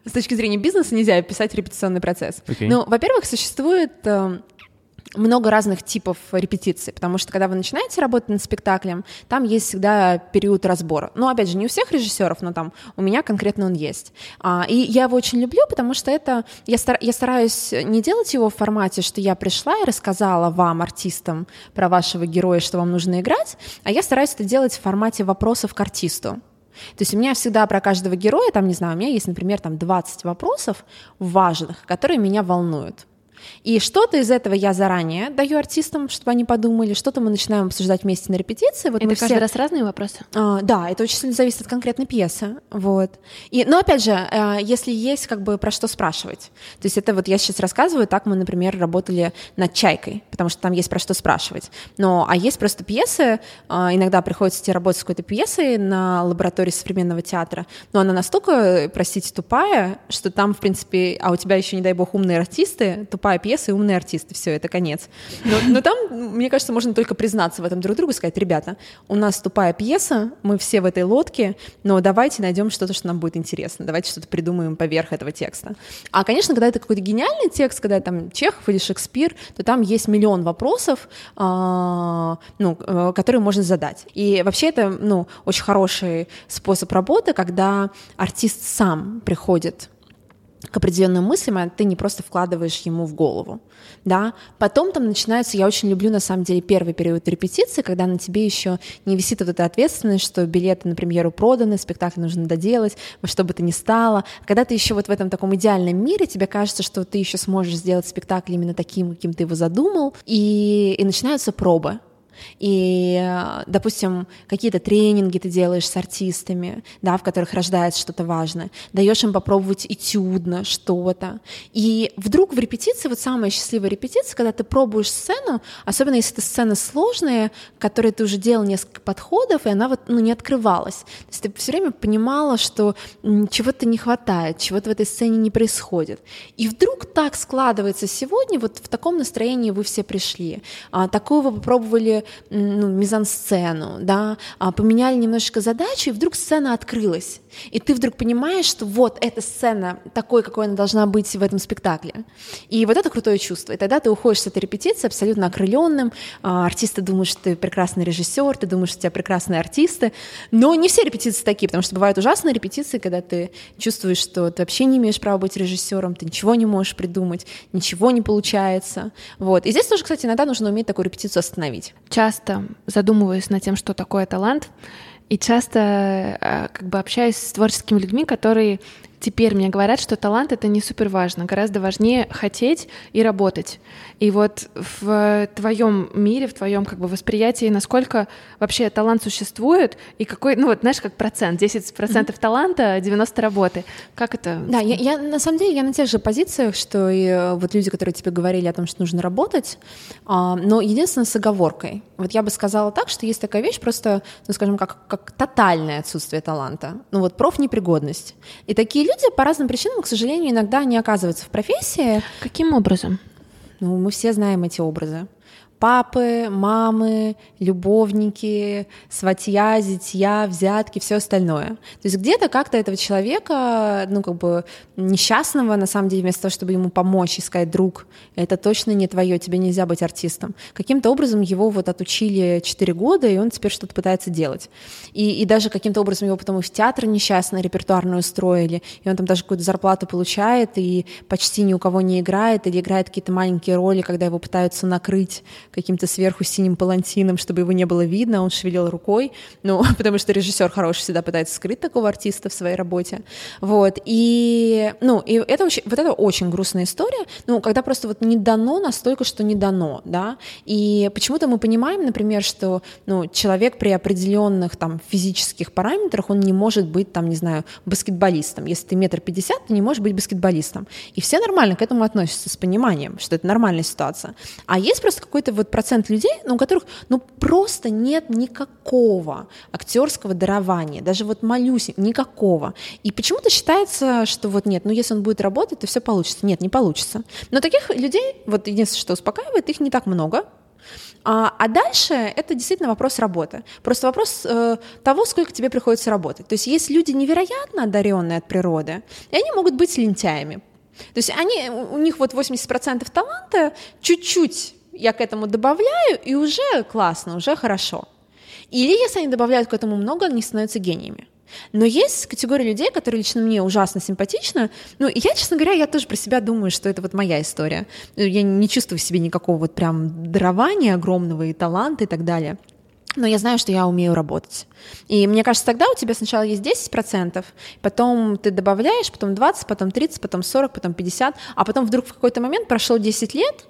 с точки зрения бизнеса нельзя описать репетиционный процесс. Okay. Ну, во-первых, существует э, много разных типов репетиций, потому что когда вы начинаете работать над спектаклем, там есть всегда период разбора. Ну, опять же, не у всех режиссеров, но там у меня конкретно он есть. А, и я его очень люблю, потому что это я, стар, я стараюсь не делать его в формате, что я пришла и рассказала вам, артистам, про вашего героя, что вам нужно играть, а я стараюсь это делать в формате вопросов к артисту. То есть у меня всегда про каждого героя, там, не знаю, у меня есть, например, там 20 вопросов важных, которые меня волнуют. И что-то из этого я заранее даю артистам, чтобы они подумали, что-то мы начинаем обсуждать вместе на репетиции. Вот это каждый все... раз разные вопросы? А, да, это очень сильно зависит от конкретной пьесы. Вот. И, но опять же, а, если есть как бы про что спрашивать. То есть это вот я сейчас рассказываю, так мы, например, работали над «Чайкой», потому что там есть про что спрашивать. Но, а есть просто пьесы, а, иногда приходится тебе работать с какой-то пьесой на лаборатории современного театра, но она настолько, простите, тупая, что там, в принципе, а у тебя еще, не дай бог, умные артисты, тупая тупая пьеса и умные артисты, все, это конец. Но, но там, мне кажется, можно только признаться в этом друг другу и сказать, ребята, у нас тупая пьеса, мы все в этой лодке, но давайте найдем что-то, что нам будет интересно, давайте что-то придумаем поверх этого текста. А, конечно, когда это какой-то гениальный текст, когда там Чехов или Шекспир, то там есть миллион вопросов, а, ну, э, которые можно задать. И вообще это, ну, очень хороший способ работы, когда артист сам приходит к определенным мыслям, а ты не просто вкладываешь ему в голову, да. Потом там начинается, я очень люблю на самом деле первый период репетиции, когда на тебе еще не висит вот эта ответственность, что билеты на премьеру проданы, спектакль нужно доделать, во что бы то ни стало. Когда ты еще вот в этом таком идеальном мире, тебе кажется, что ты еще сможешь сделать спектакль именно таким, каким ты его задумал, и, и начинаются пробы, и, допустим, какие-то тренинги ты делаешь с артистами, да, в которых рождается что-то важное, даешь им попробовать этюдно что-то. И вдруг в репетиции, вот самая счастливая репетиция, когда ты пробуешь сцену, особенно если это сцена сложная, которой ты уже делал несколько подходов, и она вот ну, не открывалась. То есть ты все время понимала, что чего-то не хватает, чего-то в этой сцене не происходит. И вдруг так складывается сегодня, вот в таком настроении вы все пришли. А, такое вы попробовали ну, мизансцену, да, а, поменяли немножечко задачу, и вдруг сцена открылась. И ты вдруг понимаешь, что вот эта сцена такой, какой она должна быть в этом спектакле. И вот это крутое чувство. И тогда ты уходишь с этой репетиции абсолютно окрыленным. А, артисты думают, что ты прекрасный режиссер, ты думаешь, что у тебя прекрасные артисты. Но не все репетиции такие, потому что бывают ужасные репетиции, когда ты чувствуешь, что ты вообще не имеешь права быть режиссером, ты ничего не можешь придумать, ничего не получается. Вот. И здесь тоже, кстати, иногда нужно уметь такую репетицию остановить. Часто задумываюсь над тем, что такое талант, и часто э, как бы общаюсь с творческими людьми, которые теперь мне говорят, что талант это не супер важно, гораздо важнее хотеть и работать. И вот в твоем мире, в твоем как бы восприятии, насколько вообще талант существует и какой, ну вот знаешь, как процент, 10% mm-hmm. таланта, 90 работы. Как это? Да, я, я на самом деле я на тех же позициях, что и э, вот люди, которые тебе говорили о том, что нужно работать, а, но единственное с оговоркой. Вот я бы сказала так, что есть такая вещь просто, ну скажем, как, как тотальное отсутствие таланта. Ну вот профнепригодность. И такие люди по разным причинам, к сожалению, иногда не оказываются в профессии. Каким образом? Ну, мы все знаем эти образы папы, мамы, любовники, сватья, зятья, взятки, все остальное. То есть где-то как-то этого человека, ну, как бы несчастного, на самом деле, вместо того, чтобы ему помочь, искать друг, это точно не твое, тебе нельзя быть артистом. Каким-то образом его вот отучили 4 года, и он теперь что-то пытается делать. И, и даже каким-то образом его потом и в театр несчастно репертуарную устроили, и он там даже какую-то зарплату получает, и почти ни у кого не играет, или играет какие-то маленькие роли, когда его пытаются накрыть каким-то сверху синим палантином, чтобы его не было видно, он шевелил рукой, ну, потому что режиссер хороший всегда пытается скрыть такого артиста в своей работе, вот, и, ну, и это очень, вот это очень грустная история, ну, когда просто вот не дано настолько, что не дано, да, и почему-то мы понимаем, например, что, ну, человек при определенных там физических параметрах, он не может быть там, не знаю, баскетболистом, если ты метр пятьдесят, ты не можешь быть баскетболистом, и все нормально к этому относятся с пониманием, что это нормальная ситуация, а есть просто какой-то вот процент людей, ну, у которых ну, просто нет никакого актерского дарования, даже вот малюсень, никакого. И почему-то считается, что вот нет, ну если он будет работать, то все получится. Нет, не получится. Но таких людей, вот единственное, что успокаивает, их не так много, а, а дальше это действительно вопрос работы. Просто вопрос э, того, сколько тебе приходится работать. То есть есть люди невероятно одаренные от природы, и они могут быть лентяями. То есть они, у них вот 80% таланта чуть-чуть я к этому добавляю, и уже классно, уже хорошо. Или если они добавляют к этому много, они становятся гениями. Но есть категория людей, которые лично мне ужасно симпатичны. Ну, я, честно говоря, я тоже про себя думаю, что это вот моя история. Я не чувствую в себе никакого вот прям дарования огромного и таланта и так далее. Но я знаю, что я умею работать. И мне кажется, тогда у тебя сначала есть 10%, потом ты добавляешь, потом 20, потом 30, потом 40, потом 50, а потом вдруг в какой-то момент прошло 10 лет,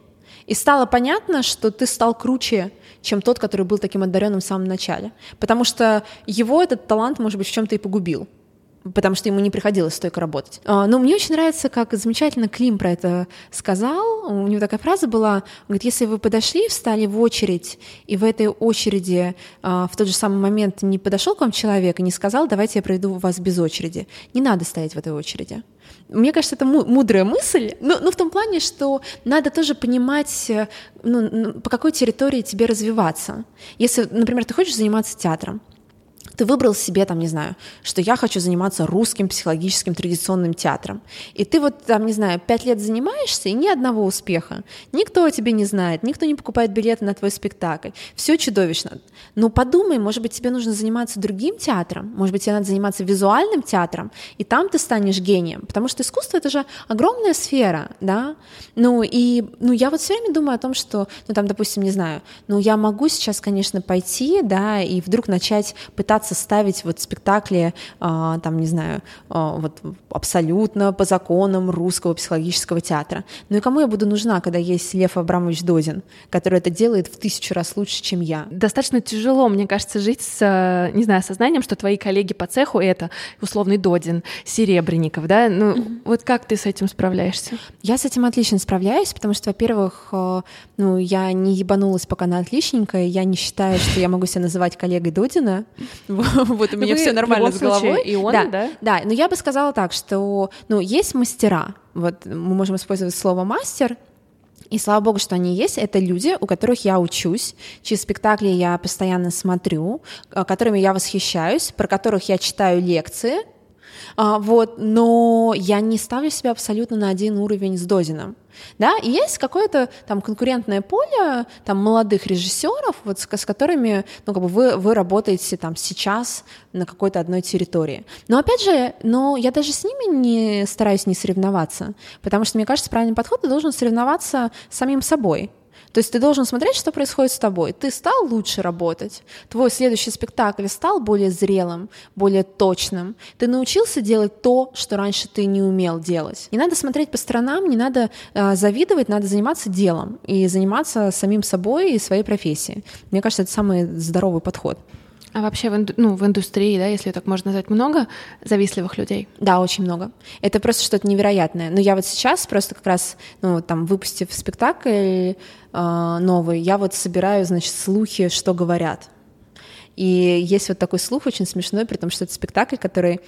и стало понятно, что ты стал круче, чем тот, который был таким одаренным в самом начале. Потому что его этот талант, может быть, в чем-то и погубил потому что ему не приходилось стойко работать. А, но мне очень нравится, как замечательно Клим про это сказал. У него такая фраза была, он говорит, если вы подошли, встали в очередь, и в этой очереди а, в тот же самый момент не подошел к вам человек и не сказал, давайте я проведу вас без очереди, не надо стоять в этой очереди. Мне кажется, это мудрая мысль, но, но в том плане, что надо тоже понимать, э, ну, по какой территории тебе развиваться. Если, например, ты хочешь заниматься театром, ты выбрал себе, там, не знаю, что я хочу заниматься русским психологическим традиционным театром. И ты вот, там, не знаю, пять лет занимаешься, и ни одного успеха. Никто о тебе не знает, никто не покупает билеты на твой спектакль. Все чудовищно. Но подумай, может быть, тебе нужно заниматься другим театром, может быть, тебе надо заниматься визуальным театром, и там ты станешь гением. Потому что искусство — это же огромная сфера, да? Ну, и ну, я вот все время думаю о том, что, ну, там, допустим, не знаю, ну, я могу сейчас, конечно, пойти, да, и вдруг начать пытаться пытаться ставить вот спектакли, а, там, не знаю, а, вот абсолютно по законам русского психологического театра. Ну и кому я буду нужна, когда есть Лев Абрамович Дозин, который это делает в тысячу раз лучше, чем я? Достаточно тяжело, мне кажется, жить с, не знаю, сознанием, что твои коллеги по цеху — это условный Додин, Серебренников, да? Ну, mm-hmm. вот как ты с этим справляешься? Я с этим отлично справляюсь, потому что, во-первых, э, ну, я не ебанулась пока на отличненькая, я не считаю, что я могу себя называть коллегой Додина. Вот у меня все нормально с головой. И он, да? Да, но я бы сказала так, что, ну, есть мастера. Вот мы можем использовать слово мастер, И слава богу, что они есть. Это люди, у которых я учусь, чьи спектакли я постоянно смотрю, а, которыми я восхищаюсь, про которых я читаю лекции. А, вот, но я не ставлю себя абсолютно на один уровень с Дозином. Да, и есть какое-то там конкурентное поле там молодых режиссеров, вот с, с которыми, ну как бы вы вы работаете там сейчас на какой-то одной территории. Но опять же, но я даже с ними не стараюсь не соревноваться, потому что мне кажется, правильный подход ты должен соревноваться с самим собой. То есть ты должен смотреть, что происходит с тобой. Ты стал лучше работать, твой следующий спектакль стал более зрелым, более точным. Ты научился делать то, что раньше ты не умел делать. Не надо смотреть по сторонам, не надо э, завидовать, надо заниматься делом и заниматься самим собой и своей профессией. Мне кажется, это самый здоровый подход. А вообще в, инду, ну, в индустрии, да, если так можно назвать, много завистливых людей? Да, очень много. Это просто что-то невероятное. Но я вот сейчас просто как раз, ну, там, выпустив спектакль э, новый, я вот собираю, значит, слухи, что говорят. И есть вот такой слух очень смешной, при том, что это спектакль, который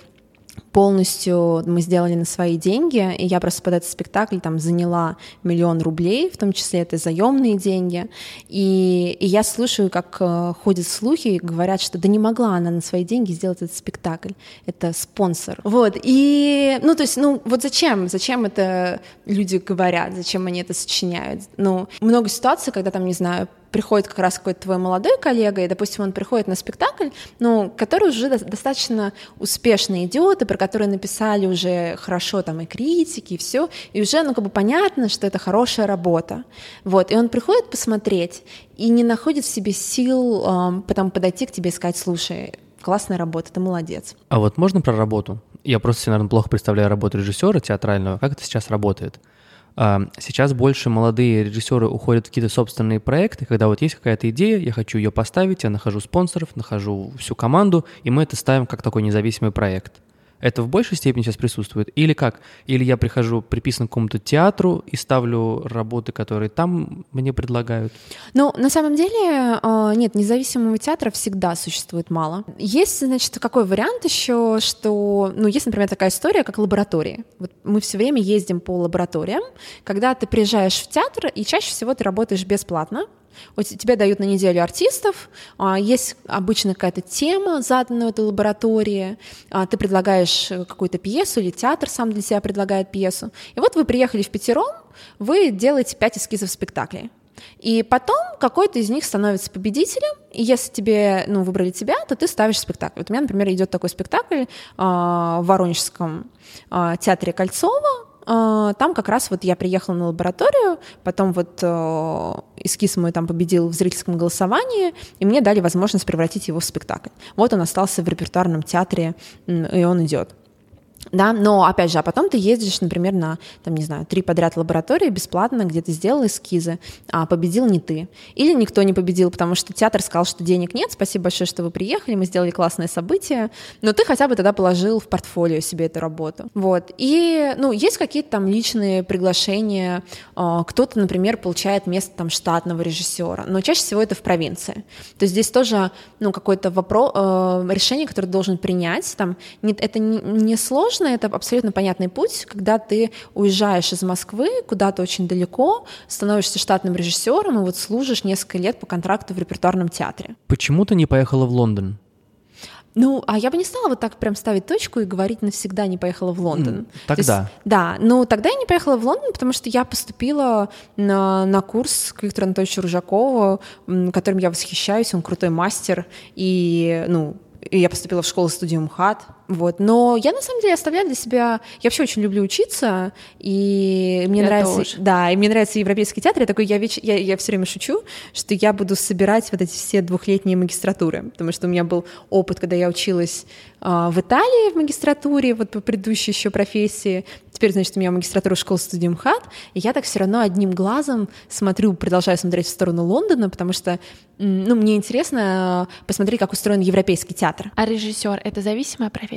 полностью мы сделали на свои деньги, и я просто под этот спектакль там заняла миллион рублей, в том числе это заемные деньги, и, и я слушаю, как э, ходят слухи, говорят, что да не могла она на свои деньги сделать этот спектакль, это спонсор. Вот, и, ну, то есть, ну, вот зачем, зачем это люди говорят, зачем они это сочиняют? Ну, много ситуаций, когда там, не знаю, приходит как раз какой-то твой молодой коллега, и, допустим, он приходит на спектакль, ну, который уже достаточно успешно идет, и про который написали уже хорошо там и критики, и все, и уже, ну, как бы понятно, что это хорошая работа. Вот, и он приходит посмотреть и не находит в себе сил э, потом подойти к тебе и сказать, слушай, классная работа, ты молодец. А вот можно про работу? Я просто себе, наверное, плохо представляю работу режиссера театрального. Как это сейчас работает? Сейчас больше молодые режиссеры уходят в какие-то собственные проекты, когда вот есть какая-то идея, я хочу ее поставить, я нахожу спонсоров, нахожу всю команду, и мы это ставим как такой независимый проект. Это в большей степени сейчас присутствует? Или как? Или я прихожу приписан к какому-то театру и ставлю работы, которые там мне предлагают? Ну, на самом деле, а, нет, независимого театра всегда существует мало. Есть, значит, какой вариант еще, что, ну, есть, например, такая история, как лаборатории. Вот мы все время ездим по лабораториям, когда ты приезжаешь в театр, и чаще всего ты работаешь бесплатно, вот тебе дают на неделю артистов, а, есть обычно какая-то тема, заданная в этой лаборатории, а, ты предлагаешь какую-то пьесу, или театр сам для себя предлагает пьесу. И вот вы приехали в пятером, вы делаете пять эскизов спектаклей. И потом какой-то из них становится победителем, и если тебе, ну, выбрали тебя, то ты ставишь спектакль. Вот у меня, например, идет такой спектакль э, в Воронежском э, театре Кольцова, там как раз вот я приехала на лабораторию, потом вот э, эскиз мой там победил в зрительском голосовании, и мне дали возможность превратить его в спектакль. Вот он остался в репертуарном театре, и он идет да, но опять же, а потом ты ездишь, например, на, там, не знаю, три подряд лаборатории бесплатно, где ты сделал эскизы, а победил не ты. Или никто не победил, потому что театр сказал, что денег нет, спасибо большое, что вы приехали, мы сделали классное событие, но ты хотя бы тогда положил в портфолио себе эту работу. Вот. И, ну, есть какие-то там личные приглашения, а, кто-то, например, получает место там штатного режиссера, но чаще всего это в провинции. То есть здесь тоже, ну, какое-то вопрос, э, решение, которое ты должен принять, там, это не сложно, сложно, это абсолютно понятный путь, когда ты уезжаешь из Москвы куда-то очень далеко, становишься штатным режиссером и вот служишь несколько лет по контракту в репертуарном театре. Почему ты не поехала в Лондон? Ну, а я бы не стала вот так прям ставить точку и говорить навсегда не поехала в Лондон. Тогда. есть, да, ну тогда я не поехала в Лондон, потому что я поступила на, на курс к Виктору Анатольевичу Ружакову, которым я восхищаюсь, он крутой мастер, и, ну, и я поступила в школу-студию МХАТ, вот. Но я на самом деле оставляю для себя... Я вообще очень люблю учиться, и мне я нравится... Тоже. Да, и мне нравится европейский театр. Я такой, я, веч... я, я все время шучу, что я буду собирать вот эти все двухлетние магистратуры, потому что у меня был опыт, когда я училась э, в Италии в магистратуре, вот по предыдущей еще профессии. Теперь, значит, у меня магистратура школы студии МХАТ, и я так все равно одним глазом смотрю, продолжаю смотреть в сторону Лондона, потому что, ну, мне интересно посмотреть, как устроен европейский театр. А режиссер — это зависимая профессия?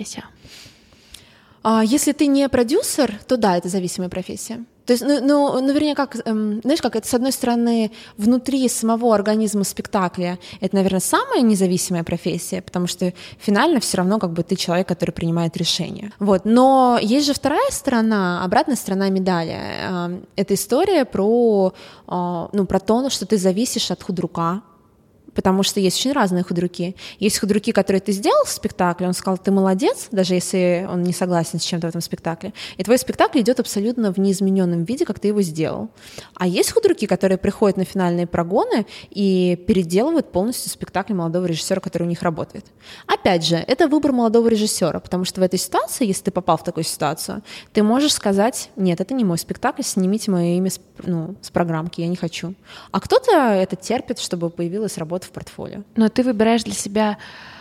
А если ты не продюсер, то да, это зависимая профессия. То есть, ну, ну, ну вернее, как, эм, знаешь, как это, с одной стороны, внутри самого организма спектакля, это, наверное, самая независимая профессия, потому что финально все равно как бы ты человек, который принимает решения. Вот. Но есть же вторая сторона, обратная сторона медали. Э, это история про, э, ну, про то, что ты зависишь от худрука, потому что есть очень разные худруки. Есть худруки, которые ты сделал в спектакле, он сказал, ты молодец, даже если он не согласен с чем-то в этом спектакле, и твой спектакль идет абсолютно в неизмененном виде, как ты его сделал. А есть худруки, которые приходят на финальные прогоны и переделывают полностью спектакль молодого режиссера, который у них работает. Опять же, это выбор молодого режиссера, потому что в этой ситуации, если ты попал в такую ситуацию, ты можешь сказать, нет, это не мой спектакль, снимите мое имя с, ну, с программки, я не хочу. А кто-то это терпит, чтобы появилась работа в портфолио. Но ты выбираешь для себя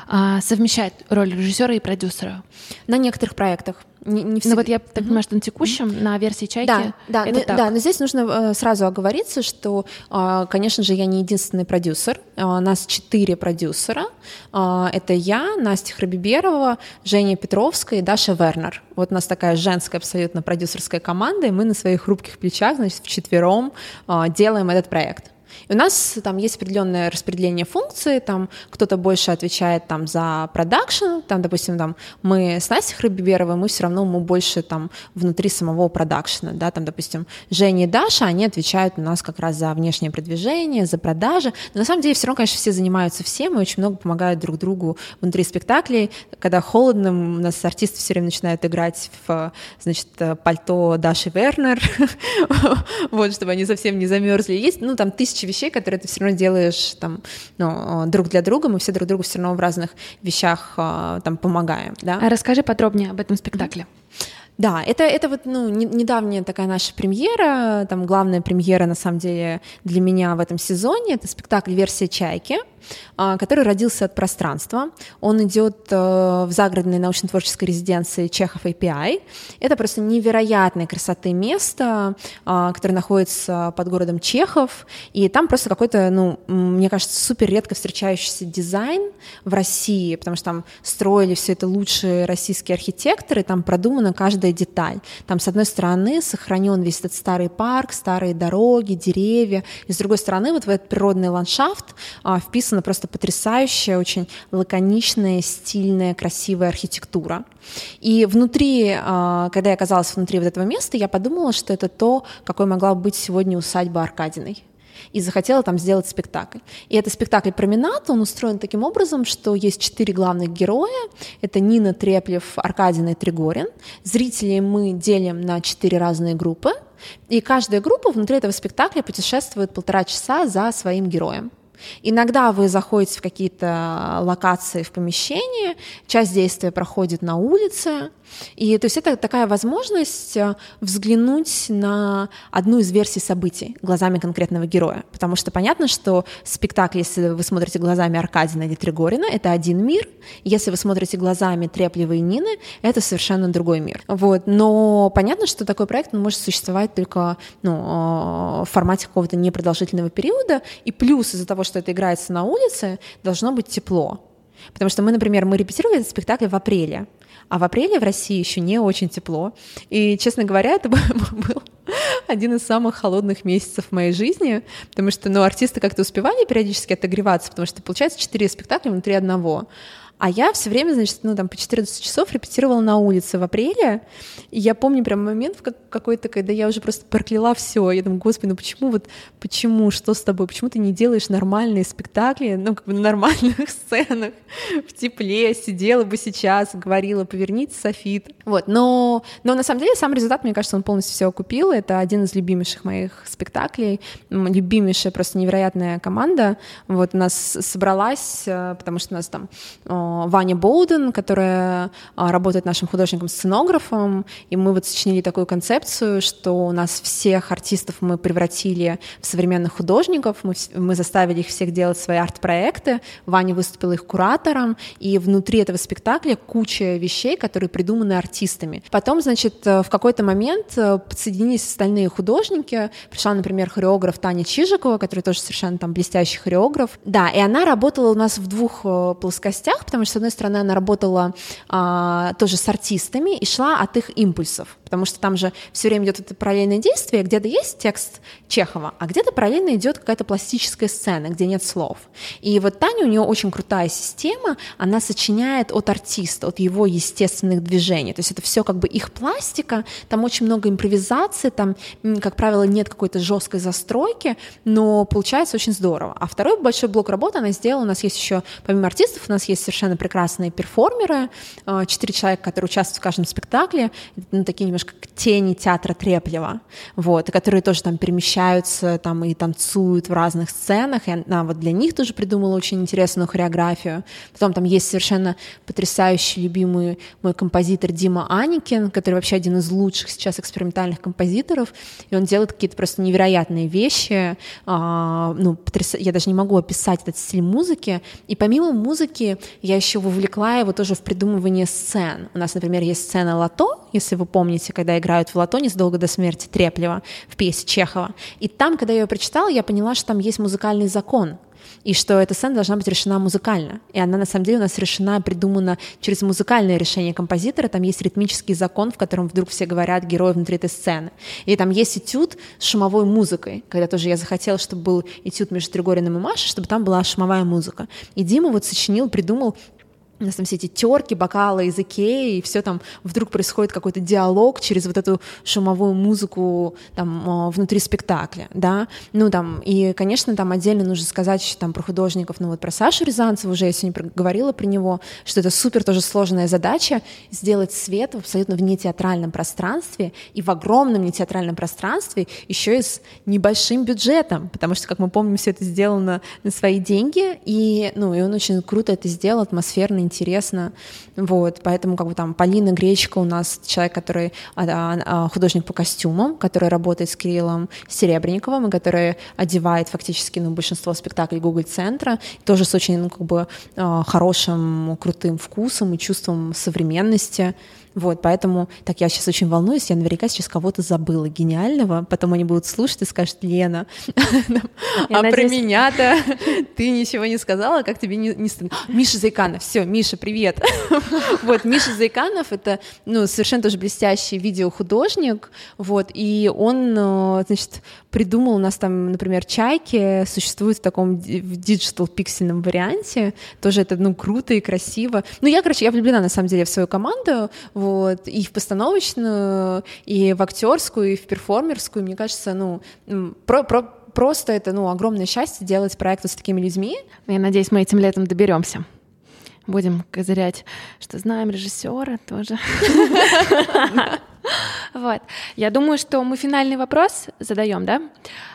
а, совмещать роль режиссера и продюсера. На некоторых проектах. Не, не всегда. Ну вот я так понимаю, что на текущем, mm-hmm. на версии «Чайки» да, да, это но, так. Да, но здесь нужно э, сразу оговориться, что, э, конечно же, я не единственный продюсер. Э, нас четыре продюсера. Это я, Настя Храбиберова, Женя Петровская и Даша Вернер. Вот у нас такая женская абсолютно продюсерская команда, и мы на своих хрупких плечах, значит, вчетвером делаем этот проект. И у нас там есть определенное распределение функций, там кто-то больше отвечает там за продакшн, там, допустим, там мы с Настей Храбиберовой, мы все равно мы больше там внутри самого продакшена, да, там, допустим, Женя и Даша, они отвечают у нас как раз за внешнее продвижение, за продажи, но на самом деле все равно, конечно, все занимаются всем и очень много помогают друг другу внутри спектаклей, когда холодно, у нас артисты все время начинают играть в, значит, пальто Даши Вернер, вот, чтобы они совсем не замерзли, есть, ну, там тысячи вещей, которые ты все равно делаешь там, ну, друг для друга, мы все друг другу все равно в разных вещах а, там помогаем. Да? А расскажи подробнее об этом спектакле. Да, это, это вот ну, не, недавняя такая наша премьера, там главная премьера на самом деле для меня в этом сезоне, это спектакль «Версия чайки», который родился от пространства. Он идет э, в загородной научно-творческой резиденции Чехов API. Это просто невероятной красоты место, а, которое находится под городом Чехов, и там просто какой-то, ну, мне кажется, супер редко встречающийся дизайн в России, потому что там строили все это лучшие российские архитекторы, там продумана каждая деталь. Там, с одной стороны, сохранен весь этот старый парк, старые дороги, деревья, и с другой стороны, вот в этот природный ландшафт а, вписан написана просто потрясающая, очень лаконичная, стильная, красивая архитектура. И внутри, а, когда я оказалась внутри вот этого места, я подумала, что это то, какой могла быть сегодня усадьба Аркадиной и захотела там сделать спектакль. И это спектакль «Променад», он устроен таким образом, что есть четыре главных героя. Это Нина Треплев, Аркадина и Тригорин. Зрителей мы делим на четыре разные группы, и каждая группа внутри этого спектакля путешествует полтора часа за своим героем. Иногда вы заходите в какие-то локации в помещении, часть действия проходит на улице, и то есть это такая возможность э, взглянуть на одну из версий событий глазами конкретного героя. Потому что понятно, что спектакль, если вы смотрите глазами Аркадина или Тригорина, это один мир. Если вы смотрите глазами Треплевой Нины, это совершенно другой мир. Вот. Но понятно, что такой проект он может существовать только ну, э, в формате какого-то непродолжительного периода. И плюс из-за того, что это играется на улице, должно быть тепло. Потому что мы, например, мы репетировали этот спектакль в апреле, а в апреле в России еще не очень тепло. И, честно говоря, это был один из самых холодных месяцев в моей жизни, потому что, ну, артисты как-то успевали периодически отогреваться, потому что, получается, четыре спектакля внутри одного. А я все время, значит, ну там по 14 часов репетировала на улице в апреле. И я помню прям момент какой-то, когда я уже просто прокляла все. Я думаю, господи, ну почему вот, почему, что с тобой, почему ты не делаешь нормальные спектакли, ну как бы на нормальных сценах, в тепле, сидела бы сейчас, говорила, поверните софит. Вот, но, но на самом деле сам результат, мне кажется, он полностью все окупил. Это один из любимейших моих спектаклей, любимейшая просто невероятная команда. Вот нас собралась, э, потому что у нас там Ваня Боуден, которая а, работает нашим художником-сценографом, и мы вот сочинили такую концепцию, что у нас всех артистов мы превратили в современных художников, мы, мы заставили их всех делать свои арт-проекты, Ваня выступила их куратором, и внутри этого спектакля куча вещей, которые придуманы артистами. Потом, значит, э, в какой-то момент э, подсоединились остальные художники, пришла, например, хореограф Таня Чижикова, которая тоже совершенно там блестящий хореограф, да, и она работала у нас в двух э, плоскостях, потому что, с одной стороны, она работала а, тоже с артистами и шла от их импульсов. Потому что там же все время идет это параллельное действие, где-то есть текст Чехова, а где-то параллельно идет какая-то пластическая сцена, где нет слов. И вот Таня, у нее очень крутая система, она сочиняет от артиста, от его естественных движений, то есть это все как бы их пластика, там очень много импровизации, там, как правило, нет какой-то жесткой застройки, но получается очень здорово. А второй большой блок работы она сделала, у нас есть еще, помимо артистов, у нас есть совершенно прекрасные перформеры, э, четыре человека, которые участвуют в каждом спектакле, ну, такие немножко тени театра Треплева, вот, которые тоже там перемещаются там и танцуют в разных сценах, и она вот для них тоже придумала очень интересную хореографию. Потом там есть совершенно потрясающий любимый мой композитор Дима Аникин, который вообще один из лучших сейчас экспериментальных композиторов, и он делает какие-то просто невероятные вещи, а, ну, потряс... я даже не могу описать этот стиль музыки, и помимо музыки я еще вовлекла его тоже в придумывание сцен. У нас, например, есть сцена «Лото», если вы помните, когда играют в «Лото» незадолго до смерти Треплева в пьесе Чехова. И там, когда я ее прочитала, я поняла, что там есть музыкальный закон, и что эта сцена должна быть решена музыкально. И она на самом деле у нас решена, придумана через музыкальное решение композитора. Там есть ритмический закон, в котором вдруг все говорят герой внутри этой сцены. И там есть этюд с шумовой музыкой, когда тоже я захотела, чтобы был этюд между Тригориным и Машей, чтобы там была шумовая музыка. И Дима вот сочинил, придумал у нас там все эти терки, бокалы из и все там вдруг происходит какой-то диалог через вот эту шумовую музыку там а, внутри спектакля, да, ну там, и, конечно, там отдельно нужно сказать там про художников, ну вот про Сашу Рязанцеву уже я сегодня говорила про него, что это супер тоже сложная задача сделать свет в абсолютно в нетеатральном пространстве и в огромном нетеатральном пространстве еще и с небольшим бюджетом, потому что, как мы помним, все это сделано на свои деньги, и, ну, и он очень круто это сделал, атмосферно, интересно, вот, поэтому как бы там Полина Гречка у нас человек, который а, а, а, художник по костюмам, который работает с Кириллом Серебренниковым и который одевает фактически ну, большинство спектаклей Google центра тоже с очень ну, как бы хорошим, крутым вкусом и чувством современности, вот, поэтому, так я сейчас очень волнуюсь, я наверняка сейчас кого-то забыла гениального, потом они будут слушать и скажут, Лена, а про меня-то ты ничего не сказала, как тебе не, стыдно? Миша Зайканов, все, Миша, привет. вот, Миша Зайканов — это, ну, совершенно тоже блестящий видеохудожник, вот, и он, э, значит, придумал у нас там, например, чайки существуют в таком в digital пиксельном варианте, тоже это, ну, круто и красиво. Ну, я, короче, я влюблена, на самом деле, в свою команду, вот, и в постановочную, и в актерскую, и в перформерскую, мне кажется, ну, про, про, просто это, ну, огромное счастье делать проекты с такими людьми. Я надеюсь, мы этим летом доберемся будем козырять, что знаем режиссера тоже. Вот. Я думаю, что мы финальный вопрос задаем, да?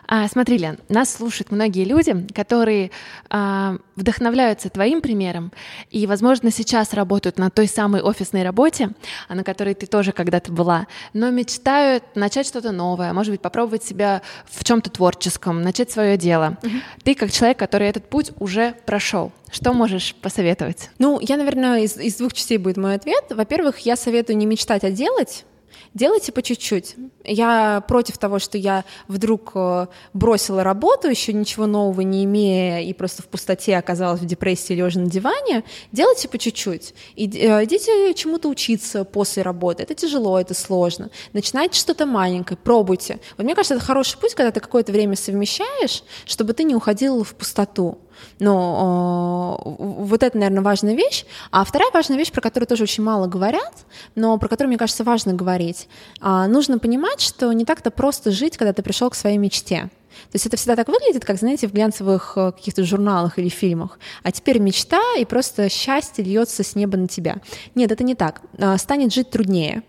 А, смотри, Лен, нас слушают многие люди, которые а, вдохновляются твоим примером и, возможно, сейчас работают на той самой офисной работе, а на которой ты тоже когда-то была, но мечтают начать что-то новое, может быть, попробовать себя в чем-то творческом, начать свое дело. Угу. Ты как человек, который этот путь уже прошел. Что можешь посоветовать? Ну, я, наверное, из, из двух частей будет мой ответ. Во-первых, я советую не мечтать, а делать делайте по чуть-чуть. Я против того, что я вдруг э, бросила работу, еще ничего нового не имея, и просто в пустоте оказалась в депрессии, лежа на диване. Делайте по чуть-чуть. Э, идите чему-то учиться после работы. Это тяжело, это сложно. Начинайте что-то маленькое, пробуйте. Вот мне кажется, это хороший путь, когда ты какое-то время совмещаешь, чтобы ты не уходил в пустоту. Но э, вот это, наверное, важная вещь. А вторая важная вещь, про которую тоже очень мало говорят, но про которую, мне кажется, важно говорить. Э, нужно понимать, что не так-то просто жить, когда ты пришел к своей мечте. То есть это всегда так выглядит, как, знаете, в глянцевых э, каких-то журналах или фильмах. А теперь мечта, и просто счастье льется с неба на тебя. Нет, это не так. Э, станет жить труднее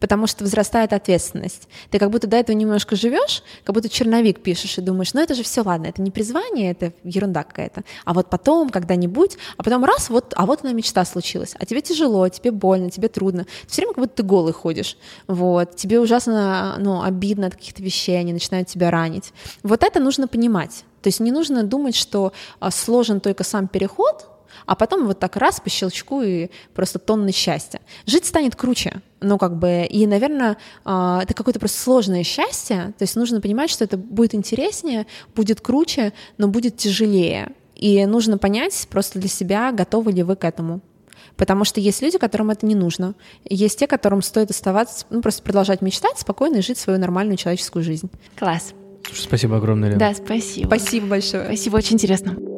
потому что возрастает ответственность. Ты как будто до этого немножко живешь, как будто черновик пишешь и думаешь, ну это же все ладно, это не призвание, это ерунда какая-то. А вот потом, когда-нибудь, а потом раз, вот, а вот она мечта случилась, а тебе тяжело, тебе больно, тебе трудно. Все время как будто ты голый ходишь, вот, тебе ужасно, ну, обидно от каких-то вещей, они начинают тебя ранить. Вот это нужно понимать. То есть не нужно думать, что а, сложен только сам переход, а потом вот так раз по щелчку и просто тонны счастья. Жить станет круче, ну как бы, и, наверное, а, это какое-то просто сложное счастье, то есть нужно понимать, что это будет интереснее, будет круче, но будет тяжелее. И нужно понять просто для себя, готовы ли вы к этому. Потому что есть люди, которым это не нужно. Есть те, которым стоит оставаться, ну, просто продолжать мечтать спокойно и жить свою нормальную человеческую жизнь. Класс. Спасибо огромное, Лена. Да, спасибо. Спасибо большое. Спасибо, очень интересно.